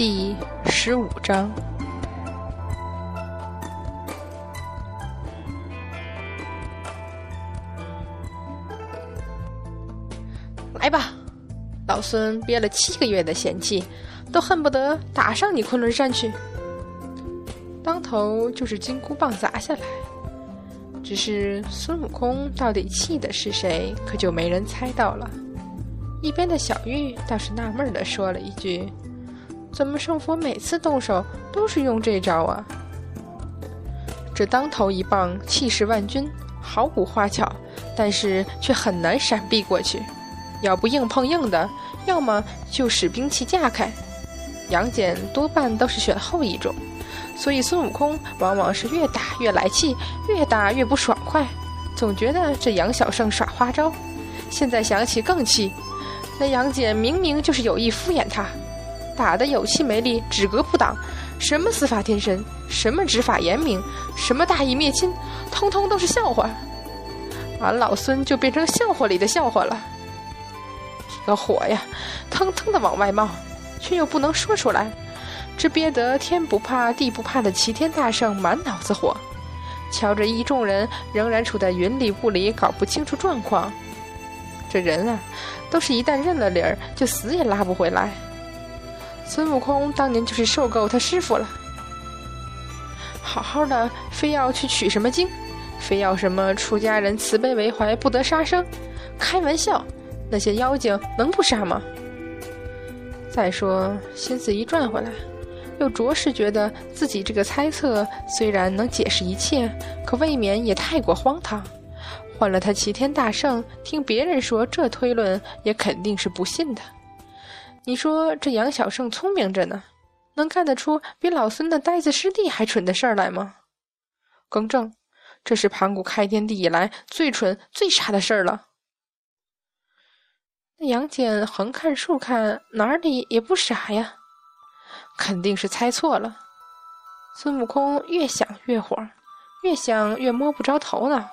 第十五章，来吧！老孙憋了七个月的嫌气，都恨不得打上你昆仑山去。当头就是金箍棒砸下来，只是孙悟空到底气的是谁，可就没人猜到了。一边的小玉倒是纳闷的说了一句。怎么圣佛每次动手都是用这招啊？这当头一棒气势万钧，毫无花巧，但是却很难闪避过去。要不硬碰硬的，要么就使兵器架开。杨戬多半都是选后一种，所以孙悟空往往是越打越来气，越打越不爽快，总觉得这杨小胜耍花招。现在想起更气，那杨戬明明就是有意敷衍他。打得有气没力，只格不挡，什么司法天神，什么执法严明，什么大义灭亲，通通都是笑话。俺老孙就变成笑话里的笑话了。这个火呀，腾腾的往外冒，却又不能说出来，这憋得天不怕地不怕的齐天大圣满脑子火。瞧着一众人仍然处在云里雾里，搞不清楚状况。这人啊，都是一旦认了理儿，就死也拉不回来。孙悟空当年就是受够他师傅了，好好的非要去取什么经，非要什么出家人慈悲为怀不得杀生，开玩笑，那些妖精能不杀吗？再说心思一转回来，又着实觉得自己这个猜测虽然能解释一切，可未免也太过荒唐。换了他齐天大圣，听别人说这推论，也肯定是不信的。你说这杨小胜聪明着呢，能干得出比老孙的呆子师弟还蠢的事儿来吗？更正，这是盘古开天地以来最蠢最傻的事儿了。那杨戬横看竖看，哪里也不傻呀，肯定是猜错了。孙悟空越想越火，越想越摸不着头脑，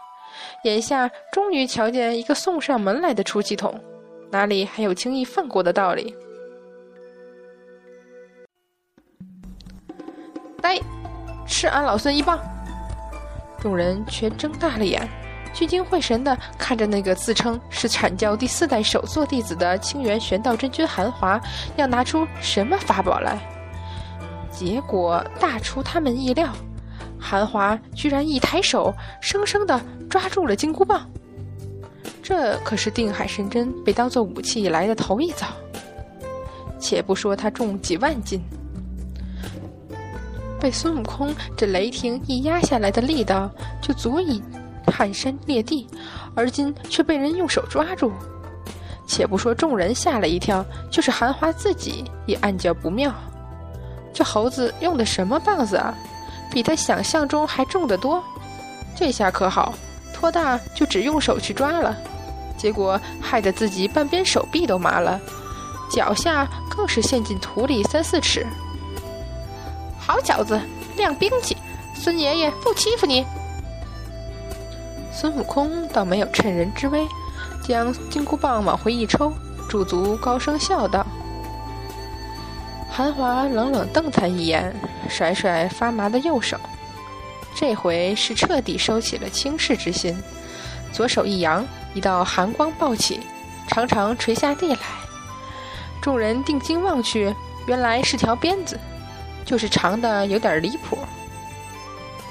眼下终于瞧见一个送上门来的出气筒，哪里还有轻易放过的道理？呆，吃俺老孙一棒！众人全睁大了眼，聚精会神的看着那个自称是阐教第四代首座弟子的清源玄道真君韩华要拿出什么法宝来。结果大出他们意料，韩华居然一抬手，生生的抓住了金箍棒。这可是定海神针被当做武器以来的头一遭。且不说它重几万斤。被孙悟空这雷霆一压下来的力道，就足以撼山裂地，而今却被人用手抓住。且不说众人吓了一跳，就是韩华自己也暗叫不妙。这猴子用的什么棒子啊？比他想象中还重得多。这下可好，托大就只用手去抓了，结果害得自己半边手臂都麻了，脚下更是陷进土里三四尺。好小子，亮兵器！孙爷爷不欺负你。孙悟空倒没有趁人之危，将金箍棒往回一抽，驻足高声笑道：“韩华冷冷瞪他一眼，甩甩发麻的右手，这回是彻底收起了轻视之心，左手一扬，一道寒光暴起，长长垂下地来。众人定睛望去，原来是条鞭子。”就是长的有点离谱，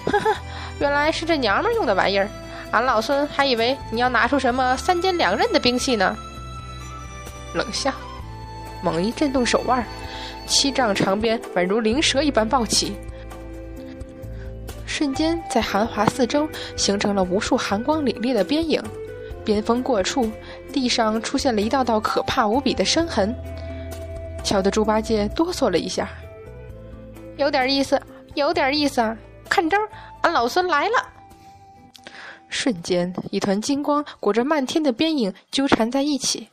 呵呵，原来是这娘们用的玩意儿，俺老孙还以为你要拿出什么三尖两刃的兵器呢。冷笑，猛一震动手腕，七丈长鞭宛如灵蛇一般暴起，瞬间在寒华四周形成了无数寒光凛冽的边影，边锋过处，地上出现了一道道可怕无比的深痕，瞧得猪八戒哆嗦了一下。有点意思，有点意思啊！看招，俺老孙来了！瞬间，一团金光裹着漫天的边影纠缠在一起，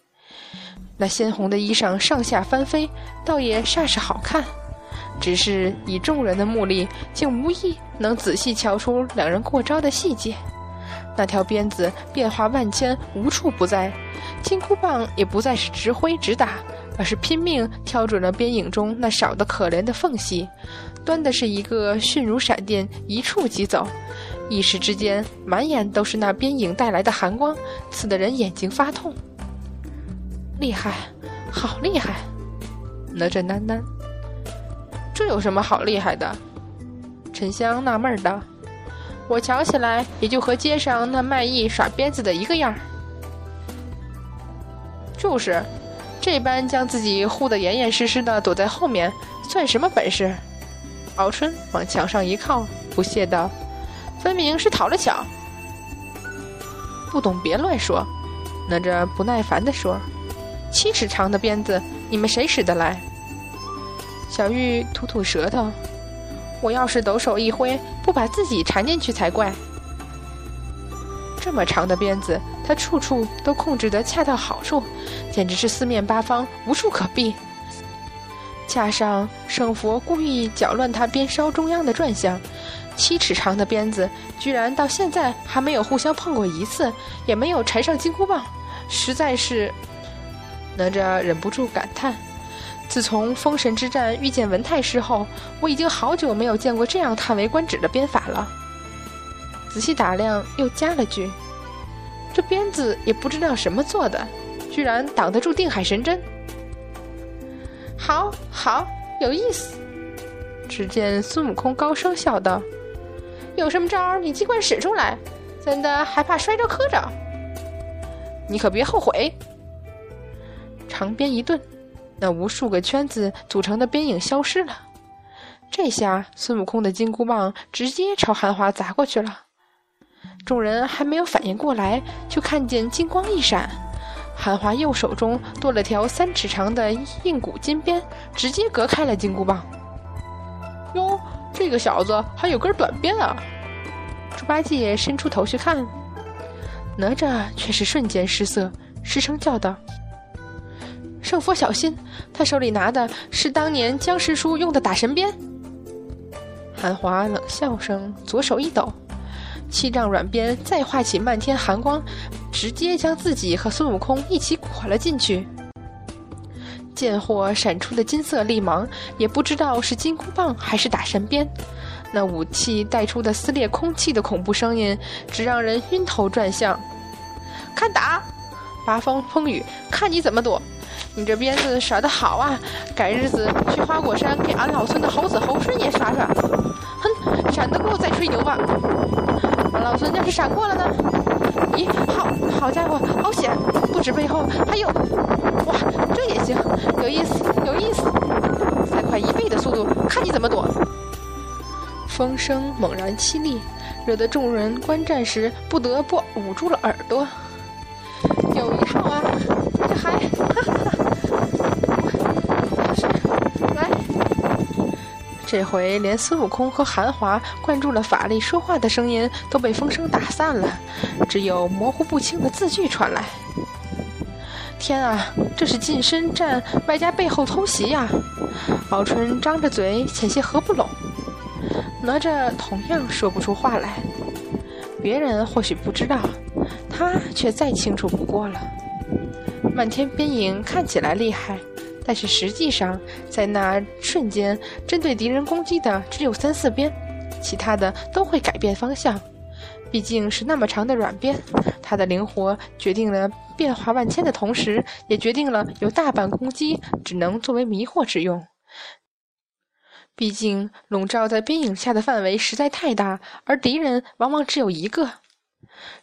那鲜红的衣裳上下翻飞，倒也煞是好看。只是以众人的目力，竟无一能仔细瞧出两人过招的细节。那条鞭子变化万千，无处不在；金箍棒也不再是直挥直打，而是拼命挑准了边影中那少的可怜的缝隙，端的是一个迅如闪电，一触即走。一时之间，满眼都是那边影带来的寒光，刺得人眼睛发痛。厉害，好厉害！哪吒喃喃：“这有什么好厉害的？”沉香纳闷道：“我瞧起来也就和街上那卖艺耍鞭子的一个样儿。”就是。这般将自己护得严严实实的躲在后面，算什么本事？敖春往墙上一靠，不屑道：“分明是讨了巧。”不懂别乱说。哪吒不耐烦地说：“七尺长的鞭子，你们谁使得来？”小玉吐吐舌头：“我要是抖手一挥，不把自己缠进去才怪。”这么长的鞭子，他处处都控制得恰到好处，简直是四面八方无处可避。加上圣佛故意搅乱他鞭梢中央的转向，七尺长的鞭子居然到现在还没有互相碰过一次，也没有缠上金箍棒，实在是……哪吒忍不住感叹：自从封神之战遇见文太师后，我已经好久没有见过这样叹为观止的鞭法了。仔细打量，又加了句：“这鞭子也不知道什么做的，居然挡得住定海神针。”好好有意思。只见孙悟空高声笑道：“有什么招儿，你尽管使出来，怎的还怕摔着磕着？你可别后悔。”长鞭一顿，那无数个圈子组成的鞭影消失了。这下孙悟空的金箍棒直接朝韩华砸过去了。众人还没有反应过来，就看见金光一闪，韩华右手中多了条三尺长的硬骨金鞭，直接隔开了金箍棒。哟，这个小子还有根短鞭啊！猪八戒伸出头去看，哪吒却是瞬间失色，失声叫道：“圣佛小心，他手里拿的是当年姜师叔用的打神鞭。”韩华冷笑声，左手一抖。七丈软鞭再化起漫天寒光，直接将自己和孙悟空一起裹了进去。剑火闪出的金色利芒，也不知道是金箍棒还是打神鞭。那武器带出的撕裂空气的恐怖声音，只让人晕头转向。看打！八方风雨，看你怎么躲！你这鞭子耍得好啊！改日子去花果山给俺老孙的猴子猴孙也耍耍。哼，闪得过再吹牛吧。老孙要是闪过了呢？咦，好好家伙，好险！不止背后还有，哇，这也行，有意思，有意思！再快一倍的速度，看你怎么躲！风声猛然凄厉，惹得众人观战时不得不捂住了耳朵。有一套啊，这还，哈哈，是，来。这回连孙悟空和韩华灌注了法力说话的声音都被风声打散了，只有模糊不清的字句传来。天啊，这是近身战外加背后偷袭呀！敖春张着嘴，险些合不拢。哪吒同样说不出话来。别人或许不知道，他却再清楚不过了。漫天边影看起来厉害。但是实际上，在那瞬间，针对敌人攻击的只有三四鞭，其他的都会改变方向。毕竟是那么长的软鞭，它的灵活决定了变化万千的同时，也决定了有大半攻击只能作为迷惑之用。毕竟笼罩在边影下的范围实在太大，而敌人往往只有一个。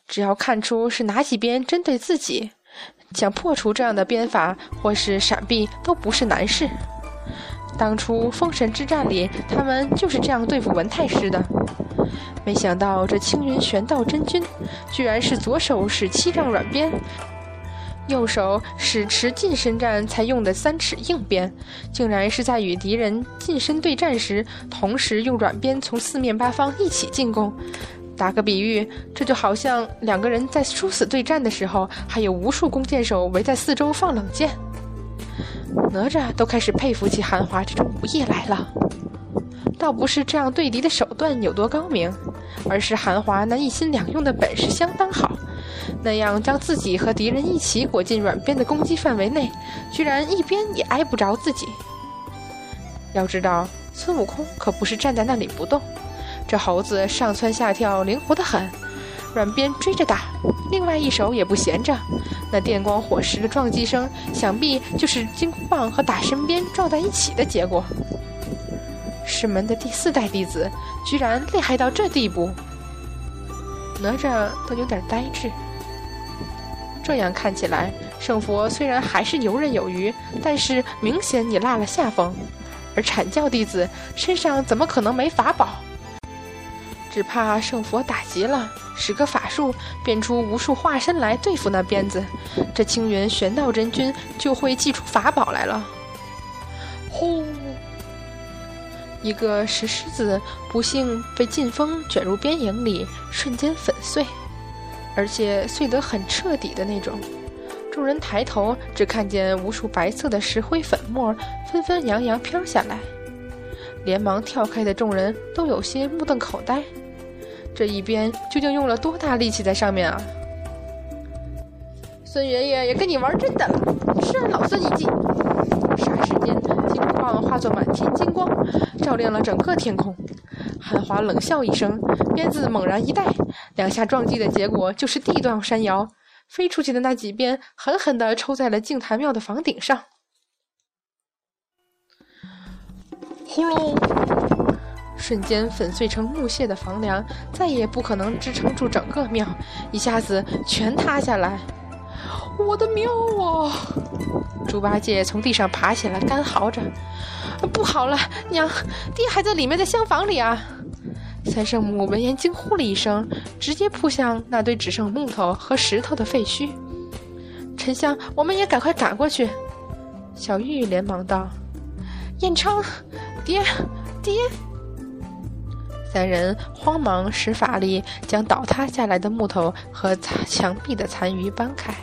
只要看出是哪几鞭针对自己。想破除这样的鞭法，或是闪避，都不是难事。当初封神之战里，他们就是这样对付文太师的。没想到这青云玄道真君，居然是左手使七丈软鞭，右手使持近身战才用的三尺硬鞭，竟然是在与敌人近身对战时，同时用软鞭从四面八方一起进攻。打个比喻，这就好像两个人在殊死对战的时候，还有无数弓箭手围在四周放冷箭。哪吒都开始佩服起韩华这种武艺来了。倒不是这样对敌的手段有多高明，而是韩华那一心两用的本事相当好。那样将自己和敌人一起裹进软鞭的攻击范围内，居然一边也挨不着自己。要知道，孙悟空可不是站在那里不动，这猴子上蹿下跳，灵活得很，软鞭追着打，另外一手也不闲着。那电光火石的撞击声，想必就是金箍棒和打神鞭撞在一起的结果。师门的第四代弟子居然厉害到这地步，哪吒都有点呆滞。这样看起来，圣佛虽然还是游刃有余，但是明显你落了下风。而阐教弟子身上怎么可能没法宝？只怕圣佛打急了，使个法术，变出无数化身来对付那鞭子，这青云玄道真君就会祭出法宝来了。呼！一个石狮子不幸被劲风卷入鞭影里，瞬间粉碎，而且碎得很彻底的那种。众人抬头，只看见无数白色的石灰粉末纷纷扬扬飘下来，连忙跳开的众人都有些目瞪口呆。这一鞭究竟用了多大力气在上面啊？孙爷爷也跟你玩真的了，扇老孙一记！霎时间，金箍棒化作满天金光，照亮了整个天空。韩华冷笑一声，鞭子猛然一带，两下撞击的结果就是地动山摇。飞出去的那几鞭狠狠地抽在了净坛庙的房顶上，呼隆！瞬间粉碎成木屑的房梁再也不可能支撑住整个庙，一下子全塌下来。我的庙啊！猪八戒从地上爬起来，干嚎着：“不好了，娘，爹还在里面的厢房里啊！”三圣母闻言惊呼了一声，直接扑向那堆只剩木头和石头的废墟。沉香，我们也赶快赶过去。小玉连忙道：“彦昌，爹，爹！”三人慌忙使法力，将倒塌下来的木头和墙壁的残余搬开。